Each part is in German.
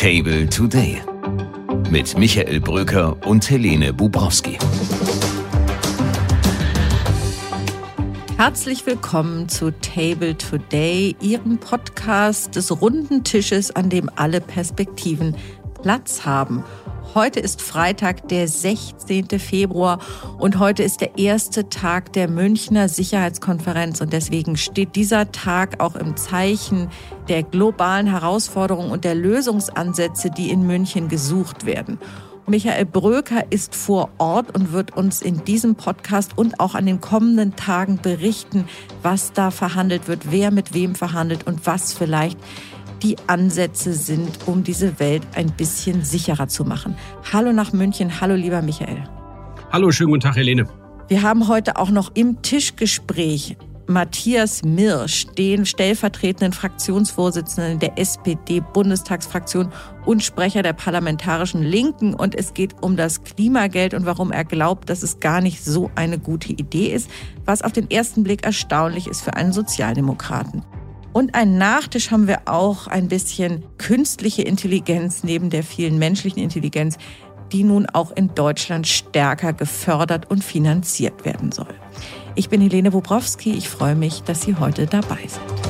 Table Today mit Michael Bröker und Helene Bubrowski. Herzlich willkommen zu Table Today, Ihrem Podcast des runden Tisches, an dem alle Perspektiven Platz haben. Heute ist Freitag, der 16. Februar und heute ist der erste Tag der Münchner Sicherheitskonferenz und deswegen steht dieser Tag auch im Zeichen der globalen Herausforderungen und der Lösungsansätze, die in München gesucht werden. Michael Bröker ist vor Ort und wird uns in diesem Podcast und auch an den kommenden Tagen berichten, was da verhandelt wird, wer mit wem verhandelt und was vielleicht die Ansätze sind, um diese Welt ein bisschen sicherer zu machen. Hallo nach München, hallo lieber Michael. Hallo, schönen guten Tag, Helene. Wir haben heute auch noch im Tischgespräch Matthias Mirsch, den stellvertretenden Fraktionsvorsitzenden der SPD-Bundestagsfraktion und Sprecher der parlamentarischen Linken. Und es geht um das Klimageld und warum er glaubt, dass es gar nicht so eine gute Idee ist, was auf den ersten Blick erstaunlich ist für einen Sozialdemokraten. Und ein Nachtisch haben wir auch ein bisschen künstliche Intelligenz neben der vielen menschlichen Intelligenz, die nun auch in Deutschland stärker gefördert und finanziert werden soll. Ich bin Helene Bobrowski. Ich freue mich, dass Sie heute dabei sind.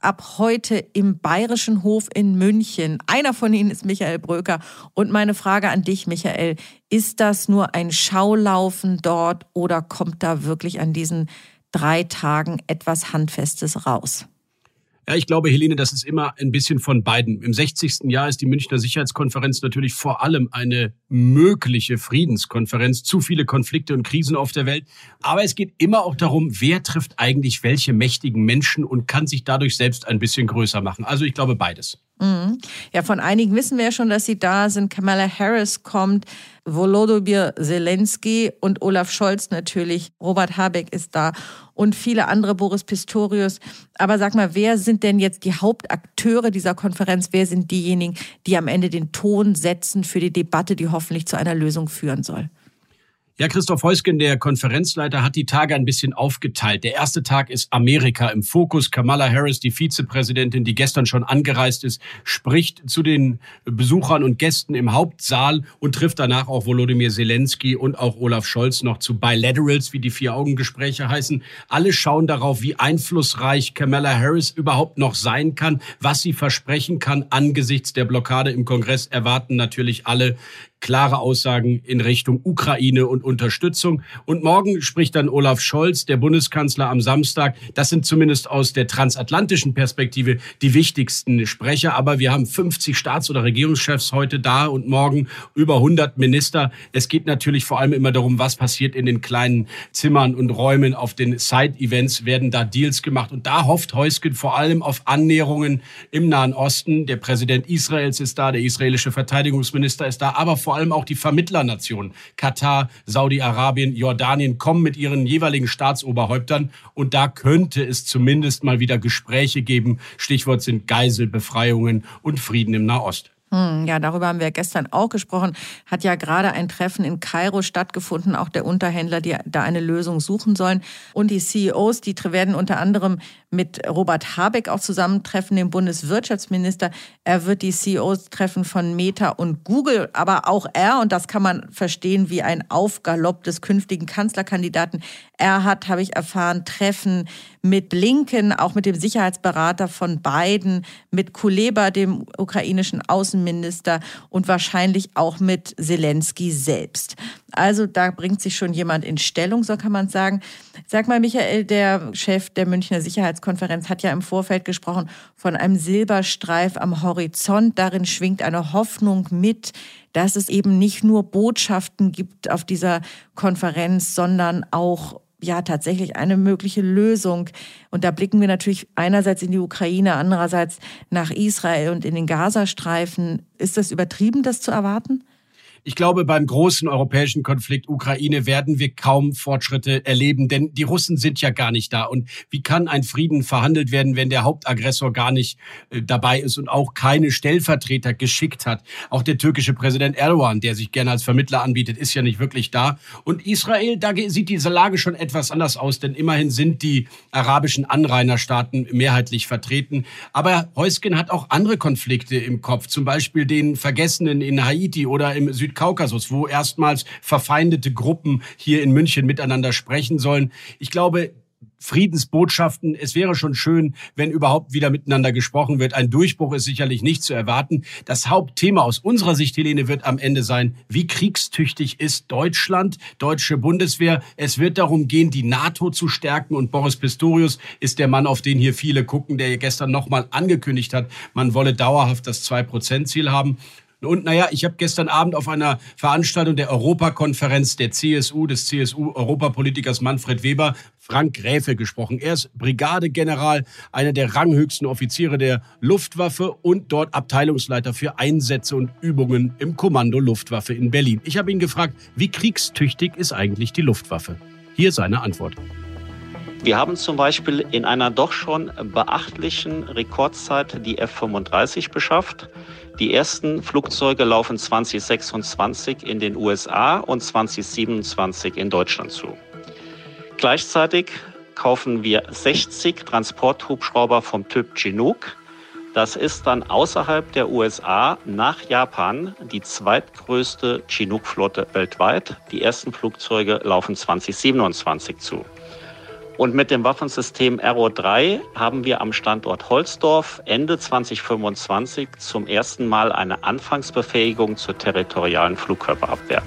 ab heute im Bayerischen Hof in München. Einer von ihnen ist Michael Bröker. Und meine Frage an dich, Michael, ist das nur ein Schaulaufen dort oder kommt da wirklich an diesen drei Tagen etwas Handfestes raus? Ja, ich glaube, Helene, das ist immer ein bisschen von beiden. Im 60. Jahr ist die Münchner Sicherheitskonferenz natürlich vor allem eine mögliche Friedenskonferenz. Zu viele Konflikte und Krisen auf der Welt. Aber es geht immer auch darum, wer trifft eigentlich welche mächtigen Menschen und kann sich dadurch selbst ein bisschen größer machen. Also ich glaube beides. Mhm. Ja, von einigen wissen wir ja schon, dass sie da sind. Kamala Harris kommt, Volodymyr Zelensky und Olaf Scholz natürlich. Robert Habeck ist da und viele andere, Boris Pistorius. Aber sag mal, wer sind denn jetzt die Hauptakteure dieser Konferenz? Wer sind diejenigen, die am Ende den Ton setzen für die Debatte, die hoffentlich zu einer Lösung führen soll? Ja, Christoph Heusgen, der Konferenzleiter, hat die Tage ein bisschen aufgeteilt. Der erste Tag ist Amerika im Fokus. Kamala Harris, die Vizepräsidentin, die gestern schon angereist ist, spricht zu den Besuchern und Gästen im Hauptsaal und trifft danach auch Volodymyr Zelensky und auch Olaf Scholz noch zu Bilaterals, wie die Vier-Augen-Gespräche heißen. Alle schauen darauf, wie einflussreich Kamala Harris überhaupt noch sein kann, was sie versprechen kann angesichts der Blockade im Kongress erwarten natürlich alle klare Aussagen in Richtung Ukraine und Unterstützung. Und morgen spricht dann Olaf Scholz, der Bundeskanzler, am Samstag. Das sind zumindest aus der transatlantischen Perspektive die wichtigsten Sprecher. Aber wir haben 50 Staats- oder Regierungschefs heute da und morgen über 100 Minister. Es geht natürlich vor allem immer darum, was passiert in den kleinen Zimmern und Räumen. Auf den Side-Events werden da Deals gemacht. Und da hofft Heusken vor allem auf Annäherungen im Nahen Osten. Der Präsident Israels ist da, der israelische Verteidigungsminister ist da, aber vor allem auch die Vermittlernationen Katar, Saudi-Arabien, Jordanien kommen mit ihren jeweiligen Staatsoberhäuptern und da könnte es zumindest mal wieder Gespräche geben. Stichwort sind Geiselbefreiungen und Frieden im Nahost. Hm, ja, darüber haben wir gestern auch gesprochen. Hat ja gerade ein Treffen in Kairo stattgefunden, auch der Unterhändler, die da eine Lösung suchen sollen. Und die CEOs, die werden unter anderem mit Robert Habeck auch zusammentreffen, dem Bundeswirtschaftsminister. Er wird die CEOs treffen von Meta und Google, aber auch er, und das kann man verstehen wie ein Aufgalopp des künftigen Kanzlerkandidaten, er hat, habe ich erfahren, Treffen mit Blinken, auch mit dem Sicherheitsberater von Biden, mit Kuleba, dem ukrainischen Außenminister und wahrscheinlich auch mit Zelensky selbst. Also da bringt sich schon jemand in Stellung, so kann man sagen. Sag mal, Michael, der Chef der Münchner Sicherheitskonferenz hat ja im Vorfeld gesprochen von einem Silberstreif am Horizont. Darin schwingt eine Hoffnung mit, dass es eben nicht nur Botschaften gibt auf dieser Konferenz, sondern auch ja tatsächlich eine mögliche Lösung. Und da blicken wir natürlich einerseits in die Ukraine, andererseits nach Israel und in den Gazastreifen. Ist das übertrieben, das zu erwarten? Ich glaube, beim großen europäischen Konflikt Ukraine werden wir kaum Fortschritte erleben, denn die Russen sind ja gar nicht da. Und wie kann ein Frieden verhandelt werden, wenn der Hauptaggressor gar nicht äh, dabei ist und auch keine Stellvertreter geschickt hat? Auch der türkische Präsident Erdogan, der sich gerne als Vermittler anbietet, ist ja nicht wirklich da. Und Israel, da sieht diese Lage schon etwas anders aus, denn immerhin sind die arabischen Anrainerstaaten mehrheitlich vertreten. Aber Heusgen hat auch andere Konflikte im Kopf, zum Beispiel den Vergessenen in Haiti oder im Süd Südkaukasus, wo erstmals verfeindete Gruppen hier in München miteinander sprechen sollen. Ich glaube, Friedensbotschaften. Es wäre schon schön, wenn überhaupt wieder miteinander gesprochen wird. Ein Durchbruch ist sicherlich nicht zu erwarten. Das Hauptthema aus unserer Sicht, Helene, wird am Ende sein, wie kriegstüchtig ist Deutschland, deutsche Bundeswehr. Es wird darum gehen, die NATO zu stärken. Und Boris Pistorius ist der Mann, auf den hier viele gucken, der gestern nochmal angekündigt hat, man wolle dauerhaft das 2-Prozent-Ziel haben. Und naja, ich habe gestern Abend auf einer Veranstaltung der Europakonferenz der CSU, des CSU-Europapolitikers Manfred Weber, Frank Gräfe gesprochen. Er ist Brigadegeneral, einer der ranghöchsten Offiziere der Luftwaffe und dort Abteilungsleiter für Einsätze und Übungen im Kommando Luftwaffe in Berlin. Ich habe ihn gefragt, wie kriegstüchtig ist eigentlich die Luftwaffe? Hier seine Antwort. Wir haben zum Beispiel in einer doch schon beachtlichen Rekordzeit die F-35 beschafft. Die ersten Flugzeuge laufen 2026 in den USA und 2027 in Deutschland zu. Gleichzeitig kaufen wir 60 Transporthubschrauber vom Typ Chinook. Das ist dann außerhalb der USA nach Japan die zweitgrößte Chinook-Flotte weltweit. Die ersten Flugzeuge laufen 2027 zu. Und mit dem Waffensystem Arrow 3 haben wir am Standort Holzdorf Ende 2025 zum ersten Mal eine Anfangsbefähigung zur territorialen Flugkörperabwehr.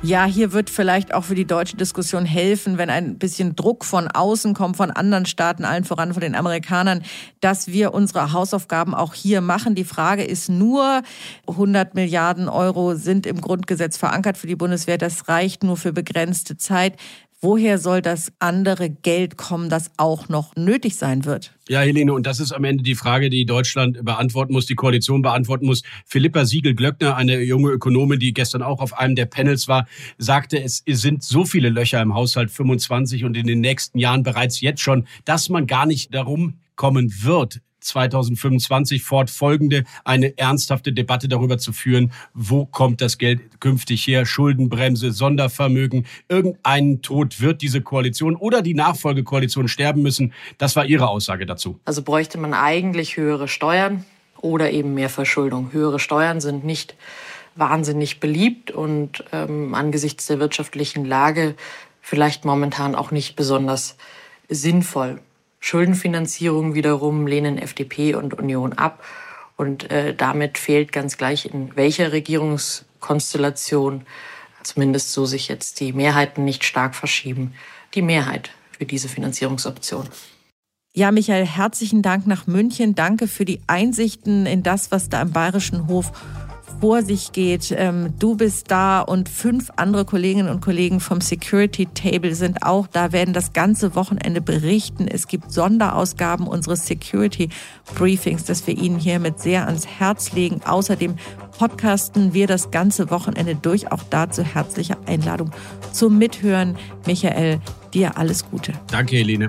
Ja, hier wird vielleicht auch für die deutsche Diskussion helfen, wenn ein bisschen Druck von außen kommt, von anderen Staaten, allen voran von den Amerikanern, dass wir unsere Hausaufgaben auch hier machen. Die Frage ist nur, 100 Milliarden Euro sind im Grundgesetz verankert für die Bundeswehr. Das reicht nur für begrenzte Zeit. Woher soll das andere Geld kommen, das auch noch nötig sein wird? Ja, Helene, und das ist am Ende die Frage, die Deutschland beantworten muss, die Koalition beantworten muss. Philippa Siegel-Glöckner, eine junge Ökonomin, die gestern auch auf einem der Panels war, sagte, es sind so viele Löcher im Haushalt 25 und in den nächsten Jahren bereits jetzt schon, dass man gar nicht darum kommen wird, 2025 fortfolgende eine ernsthafte Debatte darüber zu führen, wo kommt das Geld künftig her, Schuldenbremse, Sondervermögen, irgendeinen Tod wird diese Koalition oder die Nachfolgekoalition sterben müssen. Das war Ihre Aussage dazu. Also bräuchte man eigentlich höhere Steuern oder eben mehr Verschuldung. Höhere Steuern sind nicht wahnsinnig beliebt und ähm, angesichts der wirtschaftlichen Lage vielleicht momentan auch nicht besonders sinnvoll. Schuldenfinanzierung wiederum lehnen FDP und Union ab. Und äh, damit fehlt ganz gleich, in welcher Regierungskonstellation, zumindest so sich jetzt die Mehrheiten nicht stark verschieben, die Mehrheit für diese Finanzierungsoption. Ja, Michael, herzlichen Dank nach München. Danke für die Einsichten in das, was da im Bayerischen Hof vor sich geht. Ähm, du bist da und fünf andere Kolleginnen und Kollegen vom Security Table sind auch da, werden das ganze Wochenende berichten. Es gibt Sonderausgaben unseres Security Briefings, das wir Ihnen hiermit sehr ans Herz legen. Außerdem podcasten wir das ganze Wochenende durch. Auch dazu herzliche Einladung zum Mithören. Michael, dir alles Gute. Danke, Helene.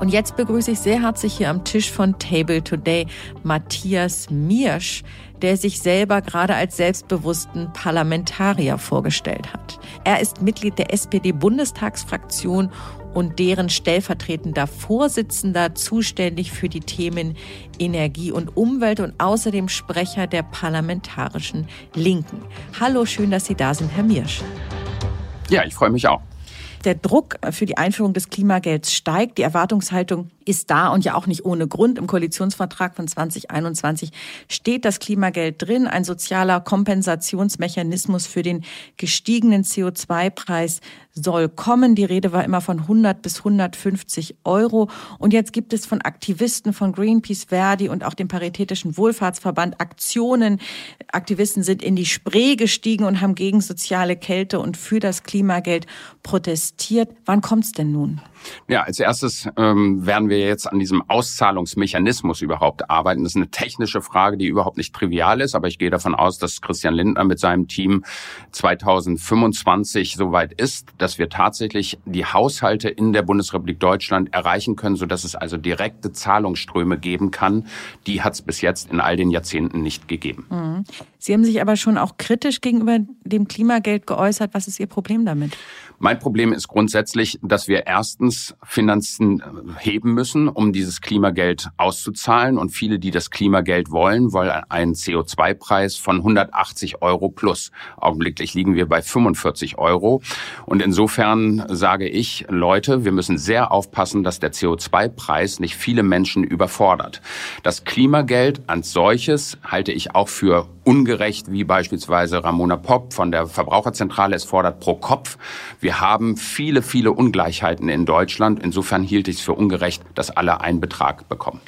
Und jetzt begrüße ich sehr herzlich hier am Tisch von Table Today Matthias Miersch, der sich selber gerade als selbstbewussten Parlamentarier vorgestellt hat. Er ist Mitglied der SPD-Bundestagsfraktion und deren stellvertretender Vorsitzender zuständig für die Themen Energie und Umwelt und außerdem Sprecher der parlamentarischen Linken. Hallo, schön, dass Sie da sind, Herr Mirsch. Ja, ich freue mich auch. Der Druck für die Einführung des Klimagelds steigt. Die Erwartungshaltung ist da und ja auch nicht ohne Grund. Im Koalitionsvertrag von 2021 steht das Klimageld drin, ein sozialer Kompensationsmechanismus für den gestiegenen CO2-Preis soll kommen. Die Rede war immer von 100 bis 150 Euro. Und jetzt gibt es von Aktivisten von Greenpeace, Verdi und auch dem Paritätischen Wohlfahrtsverband Aktionen. Aktivisten sind in die Spree gestiegen und haben gegen soziale Kälte und für das Klimageld protestiert. Wann kommt's denn nun? Ja, als erstes ähm, werden wir jetzt an diesem Auszahlungsmechanismus überhaupt arbeiten. Das ist eine technische Frage, die überhaupt nicht trivial ist, aber ich gehe davon aus, dass Christian Lindner mit seinem Team 2025 soweit ist, dass wir tatsächlich die Haushalte in der Bundesrepublik Deutschland erreichen können, sodass es also direkte Zahlungsströme geben kann. Die hat es bis jetzt in all den Jahrzehnten nicht gegeben. Mhm. Sie haben sich aber schon auch kritisch gegenüber dem Klimageld geäußert. Was ist Ihr Problem damit? Mein Problem ist grundsätzlich, dass wir erstens Finanzen äh, heben müssen, um dieses Klimageld auszuzahlen. Und viele, die das Klimageld wollen, wollen einen CO2-Preis von 180 Euro plus. Augenblicklich liegen wir bei 45 Euro. Und insofern sage ich, Leute, wir müssen sehr aufpassen, dass der CO2-Preis nicht viele Menschen überfordert. Das Klimageld als solches halte ich auch für ungerecht, wie beispielsweise Ramona Popp von der Verbraucherzentrale es fordert, pro Kopf. Wir haben viele, viele Ungleichheiten in Deutschland. Insofern hielt ich es für ungerecht, dass alle einen Betrag bekommen.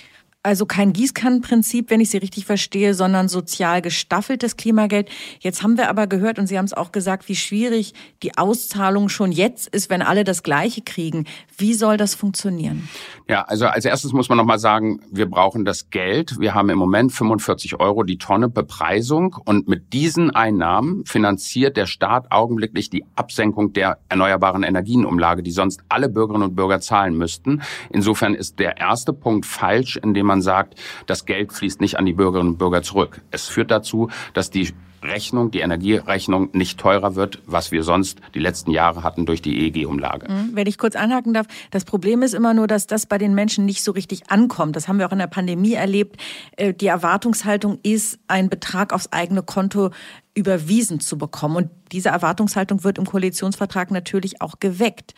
Also kein Gießkannenprinzip, wenn ich Sie richtig verstehe, sondern sozial gestaffeltes Klimageld. Jetzt haben wir aber gehört, und Sie haben es auch gesagt, wie schwierig die Auszahlung schon jetzt ist, wenn alle das Gleiche kriegen. Wie soll das funktionieren? Ja, also als erstes muss man nochmal sagen, wir brauchen das Geld. Wir haben im Moment 45 Euro die Tonne Bepreisung und mit diesen Einnahmen finanziert der Staat augenblicklich die Absenkung der erneuerbaren Energienumlage, die sonst alle Bürgerinnen und Bürger zahlen müssten. Insofern ist der erste Punkt falsch, indem man sagt, das Geld fließt nicht an die Bürgerinnen und Bürger zurück. Es führt dazu, dass die Rechnung, die Energierechnung nicht teurer wird, was wir sonst die letzten Jahre hatten durch die EEG-Umlage. Mhm. Wenn ich kurz anhaken darf, das Problem ist immer nur, dass das bei den Menschen nicht so richtig ankommt. Das haben wir auch in der Pandemie erlebt. Äh, die Erwartungshaltung ist, einen Betrag aufs eigene Konto überwiesen zu bekommen. Und diese Erwartungshaltung wird im Koalitionsvertrag natürlich auch geweckt.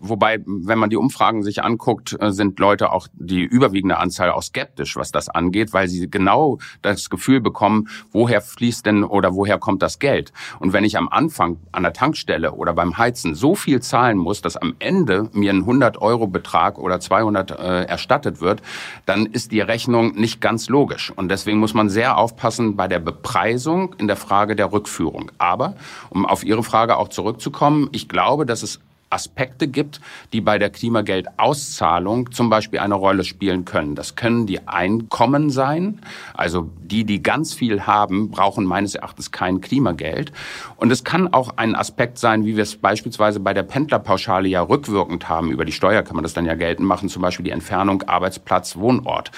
Wobei, wenn man die Umfragen sich anguckt, äh, sind Leute auch die überwiegende Anzahl auch skeptisch, was das angeht, weil sie genau das Gefühl bekommen, woher fließt denn oder woher kommt das Geld? Und wenn ich am Anfang an der Tankstelle oder beim Heizen so viel zahlen muss, dass am Ende mir ein 100 Euro Betrag oder 200 äh, erstattet wird, dann ist die Rechnung nicht ganz logisch. Und deswegen muss man sehr aufpassen bei der Bepreisung in der Frage der Rückführung. Aber, um auf Ihre Frage auch zurückzukommen, ich glaube, dass es Aspekte gibt, die bei der Klimageldauszahlung zum Beispiel eine Rolle spielen können. Das können die Einkommen sein. Also die, die ganz viel haben, brauchen meines Erachtens kein Klimageld. Und es kann auch ein Aspekt sein, wie wir es beispielsweise bei der Pendlerpauschale ja rückwirkend haben. Über die Steuer kann man das dann ja geltend machen, zum Beispiel die Entfernung Arbeitsplatz, Wohnort.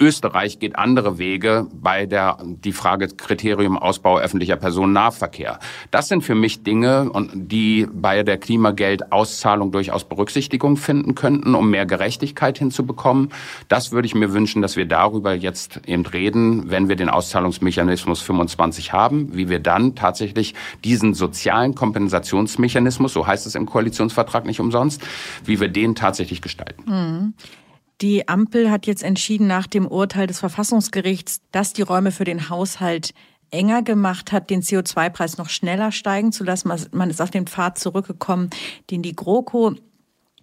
Österreich geht andere Wege bei der die Frage Kriterium Ausbau öffentlicher Personennahverkehr. Das sind für mich Dinge, die bei der Klimageldauszahlung durchaus Berücksichtigung finden könnten, um mehr Gerechtigkeit hinzubekommen. Das würde ich mir wünschen, dass wir darüber jetzt eben reden, wenn wir den Auszahlungsmechanismus 25 haben, wie wir dann tatsächlich diesen sozialen Kompensationsmechanismus, so heißt es im Koalitionsvertrag nicht umsonst, wie wir den tatsächlich gestalten. Mhm. Die Ampel hat jetzt entschieden nach dem Urteil des Verfassungsgerichts, dass die Räume für den Haushalt enger gemacht hat, den CO2-Preis noch schneller steigen zu lassen. Man ist auf den Pfad zurückgekommen, den die GroKo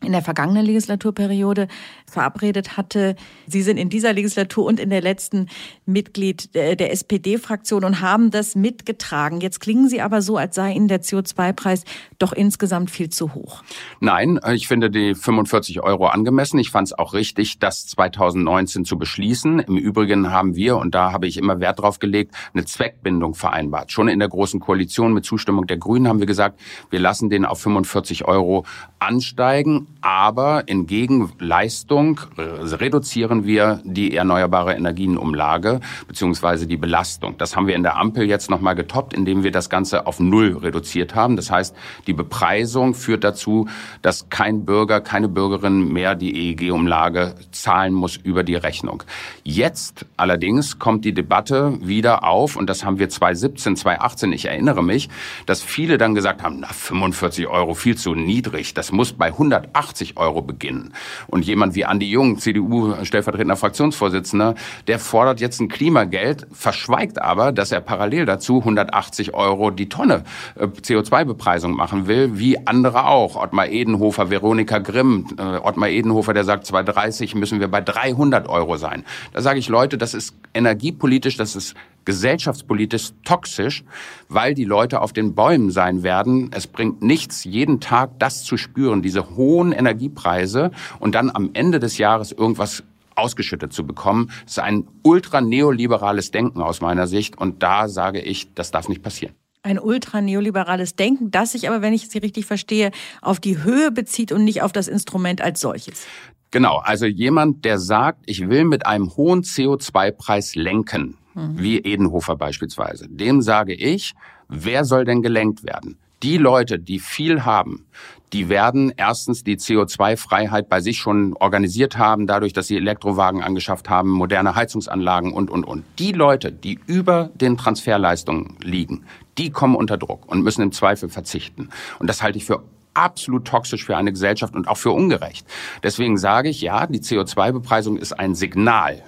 in der vergangenen Legislaturperiode verabredet hatte. Sie sind in dieser Legislatur und in der letzten Mitglied der SPD-Fraktion und haben das mitgetragen. Jetzt klingen Sie aber so, als sei Ihnen der CO2-Preis doch insgesamt viel zu hoch. Nein, ich finde die 45 Euro angemessen. Ich fand es auch richtig, das 2019 zu beschließen. Im Übrigen haben wir, und da habe ich immer Wert drauf gelegt, eine Zweckbindung vereinbart. Schon in der Großen Koalition mit Zustimmung der Grünen haben wir gesagt, wir lassen den auf 45 Euro ansteigen aber in Gegenleistung reduzieren wir die erneuerbare Energienumlage beziehungsweise die Belastung. Das haben wir in der Ampel jetzt nochmal getoppt, indem wir das Ganze auf Null reduziert haben. Das heißt, die Bepreisung führt dazu, dass kein Bürger, keine Bürgerin mehr die EEG-Umlage zahlen muss über die Rechnung. Jetzt allerdings kommt die Debatte wieder auf und das haben wir 2017, 2018, ich erinnere mich, dass viele dann gesagt haben, na 45 Euro viel zu niedrig, das muss bei 180 Euro beginnen. Und jemand wie Andi Jung, CDU stellvertretender Fraktionsvorsitzender, der fordert jetzt ein Klimageld, verschweigt aber, dass er parallel dazu 180 Euro die Tonne äh, CO2-Bepreisung machen will, wie andere auch. Ottmar Edenhofer, Veronika Grimm, äh, Ottmar Edenhofer, der sagt, 230 müssen wir bei 300 Euro sein. Da sage ich, Leute, das ist energiepolitisch, das ist gesellschaftspolitisch toxisch, weil die Leute auf den Bäumen sein werden. Es bringt nichts, jeden Tag das zu spüren, diese hohen Energiepreise und dann am Ende des Jahres irgendwas ausgeschüttet zu bekommen. Das ist ein ultra neoliberales Denken aus meiner Sicht und da sage ich, das darf nicht passieren. Ein ultra-neoliberales Denken, das sich aber, wenn ich Sie richtig verstehe, auf die Höhe bezieht und nicht auf das Instrument als solches. Genau, also jemand, der sagt, ich will mit einem hohen CO2-Preis lenken, wie Edenhofer beispielsweise, dem sage ich, wer soll denn gelenkt werden? Die Leute, die viel haben, die werden erstens die CO2-Freiheit bei sich schon organisiert haben, dadurch, dass sie Elektrowagen angeschafft haben, moderne Heizungsanlagen und, und, und. Die Leute, die über den Transferleistungen liegen, die kommen unter Druck und müssen im Zweifel verzichten. Und das halte ich für absolut toxisch für eine Gesellschaft und auch für ungerecht. Deswegen sage ich, ja, die CO2-Bepreisung ist ein Signal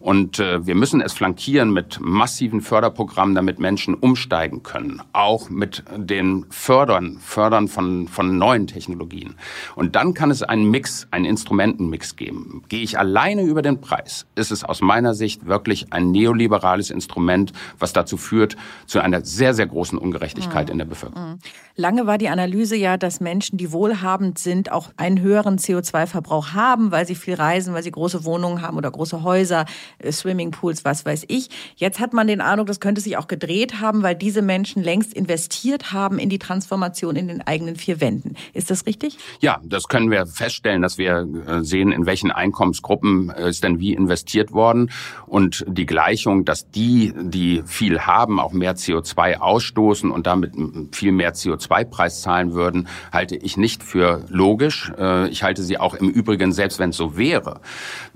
und äh, wir müssen es flankieren mit massiven Förderprogrammen, damit Menschen umsteigen können. Auch mit den Fördern, Fördern von, von neuen Technologien. Und dann kann es einen Mix, einen Instrumentenmix geben. Gehe ich alleine über den Preis, ist es aus meiner Sicht wirklich ein neoliberales Instrument, was dazu führt, zu einer sehr, sehr großen Ungerechtigkeit mhm. in der Bevölkerung. Mhm. Lange war die Analyse ja, dass Menschen, die wohlhabend sind, auch einen höheren CO2-Verbrauch haben, weil sie viel reisen, weil sie große Wohnungen haben oder große Häuser. Äh, Swimmingpools, was weiß ich. Jetzt hat man den Eindruck, das könnte sich auch gedreht haben, weil diese Menschen längst investiert haben in die Transformation in den eigenen vier Wänden. Ist das richtig? Ja, das können wir feststellen, dass wir äh, sehen, in welchen Einkommensgruppen äh, ist denn wie investiert worden. Und die Gleichung, dass die, die viel haben, auch mehr CO2 ausstoßen und damit viel mehr CO2-Preis zahlen würden, halte ich nicht für logisch. Ich halte sie auch im Übrigen, selbst wenn es so wäre,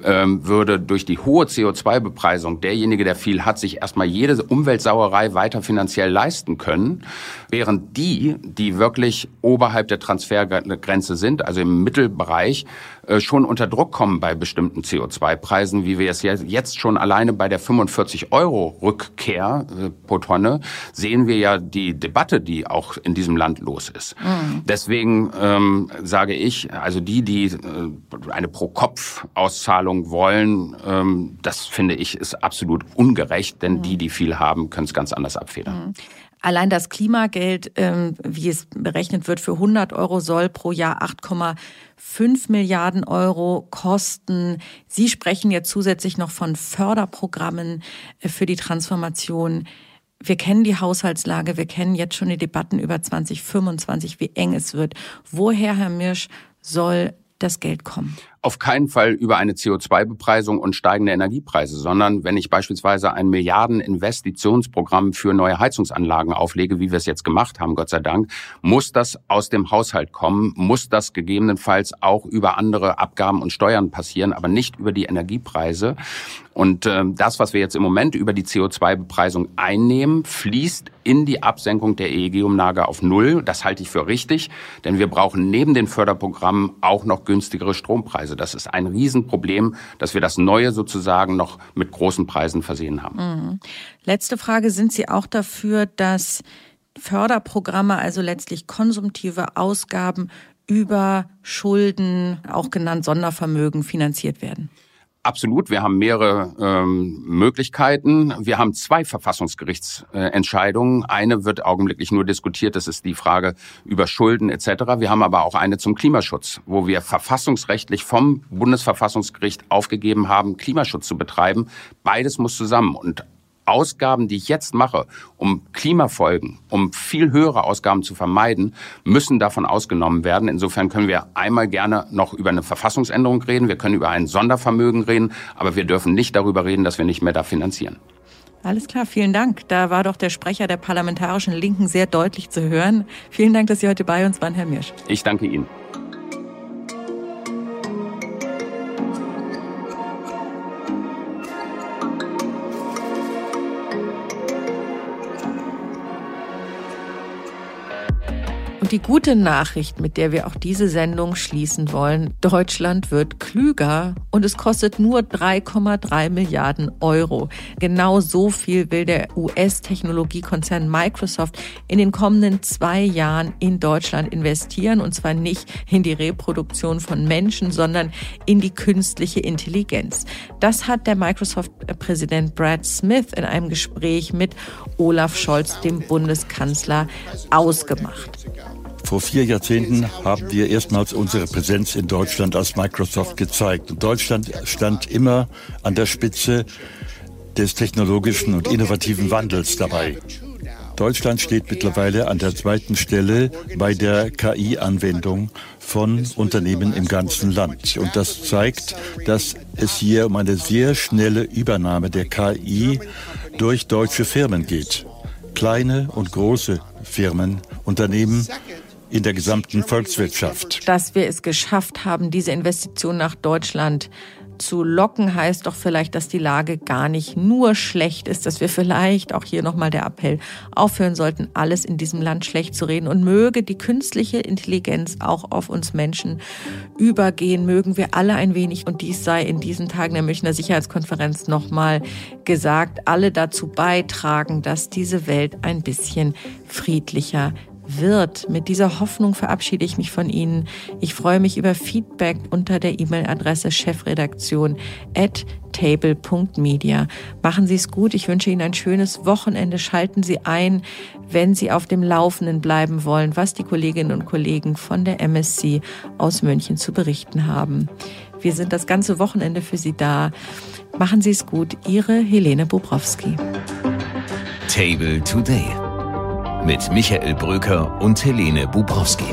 ähm, würde durch die hohe CO2 CO2-Bepreisung derjenige, der viel hat, sich erstmal jede Umweltsauerei weiter finanziell leisten können, während die, die wirklich oberhalb der Transfergrenze sind, also im Mittelbereich, äh, schon unter Druck kommen bei bestimmten CO2-Preisen, wie wir es jetzt schon alleine bei der 45 Euro Rückkehr äh, pro Tonne sehen wir ja die Debatte, die auch in diesem Land los ist. Mhm. Deswegen ähm, sage ich, also die, die äh, eine Pro-Kopf-Auszahlung wollen, ähm, das finde ich ist absolut ungerecht, denn mhm. die, die viel haben, können es ganz anders abfedern. Mhm. Allein das Klimageld, ähm, wie es berechnet wird, für 100 Euro soll pro Jahr 8,5 Milliarden Euro kosten. Sie sprechen jetzt zusätzlich noch von Förderprogrammen äh, für die Transformation. Wir kennen die Haushaltslage, wir kennen jetzt schon die Debatten über 2025, wie eng es wird. Woher, Herr Mirsch, soll das Geld kommen? Auf keinen Fall über eine CO2-Bepreisung und steigende Energiepreise, sondern wenn ich beispielsweise ein Milliarden-Investitionsprogramm für neue Heizungsanlagen auflege, wie wir es jetzt gemacht haben, Gott sei Dank, muss das aus dem Haushalt kommen, muss das gegebenenfalls auch über andere Abgaben und Steuern passieren, aber nicht über die Energiepreise. Und äh, das, was wir jetzt im Moment über die CO2-Bepreisung einnehmen, fließt in die Absenkung der EEG-Umlage auf Null. Das halte ich für richtig, denn wir brauchen neben den Förderprogrammen auch noch günstigere Strompreise. Das ist ein Riesenproblem, dass wir das Neue sozusagen noch mit großen Preisen versehen haben. Mhm. Letzte Frage, sind Sie auch dafür, dass Förderprogramme, also letztlich konsumtive Ausgaben über Schulden, auch genannt Sondervermögen, finanziert werden? Absolut, wir haben mehrere ähm, Möglichkeiten. Wir haben zwei Verfassungsgerichtsentscheidungen. Eine wird augenblicklich nur diskutiert, das ist die Frage über Schulden etc. Wir haben aber auch eine zum Klimaschutz, wo wir verfassungsrechtlich vom Bundesverfassungsgericht aufgegeben haben, Klimaschutz zu betreiben. Beides muss zusammen. Und Ausgaben, die ich jetzt mache, um Klimafolgen, um viel höhere Ausgaben zu vermeiden, müssen davon ausgenommen werden. Insofern können wir einmal gerne noch über eine Verfassungsänderung reden, wir können über ein Sondervermögen reden, aber wir dürfen nicht darüber reden, dass wir nicht mehr da finanzieren. Alles klar, vielen Dank. Da war doch der Sprecher der parlamentarischen Linken sehr deutlich zu hören. Vielen Dank, dass Sie heute bei uns waren, Herr Mirsch. Ich danke Ihnen. Die gute Nachricht, mit der wir auch diese Sendung schließen wollen, Deutschland wird klüger und es kostet nur 3,3 Milliarden Euro. Genau so viel will der US-Technologiekonzern Microsoft in den kommenden zwei Jahren in Deutschland investieren und zwar nicht in die Reproduktion von Menschen, sondern in die künstliche Intelligenz. Das hat der Microsoft-Präsident Brad Smith in einem Gespräch mit Olaf Scholz, dem Bundeskanzler, ausgemacht. Vor vier Jahrzehnten haben wir erstmals unsere Präsenz in Deutschland als Microsoft gezeigt. Und Deutschland stand immer an der Spitze des technologischen und innovativen Wandels dabei. Deutschland steht mittlerweile an der zweiten Stelle bei der KI-Anwendung von Unternehmen im ganzen Land. Und das zeigt, dass es hier um eine sehr schnelle Übernahme der KI durch deutsche Firmen geht. Kleine und große Firmen, Unternehmen in der gesamten Volkswirtschaft. Dass wir es geschafft haben, diese Investition nach Deutschland zu locken, heißt doch vielleicht, dass die Lage gar nicht nur schlecht ist, dass wir vielleicht auch hier nochmal der Appell aufhören sollten, alles in diesem Land schlecht zu reden und möge die künstliche Intelligenz auch auf uns Menschen übergehen, mögen wir alle ein wenig, und dies sei in diesen Tagen der Münchner Sicherheitskonferenz nochmal gesagt, alle dazu beitragen, dass diese Welt ein bisschen friedlicher wird. Mit dieser Hoffnung verabschiede ich mich von Ihnen. Ich freue mich über Feedback unter der E-Mail-Adresse chefredaktion at table.media. Machen Sie es gut. Ich wünsche Ihnen ein schönes Wochenende. Schalten Sie ein, wenn Sie auf dem Laufenden bleiben wollen, was die Kolleginnen und Kollegen von der MSC aus München zu berichten haben. Wir sind das ganze Wochenende für Sie da. Machen Sie es gut. Ihre Helene Bobrowski. Table Today mit Michael Bröker und Helene Bubrowski.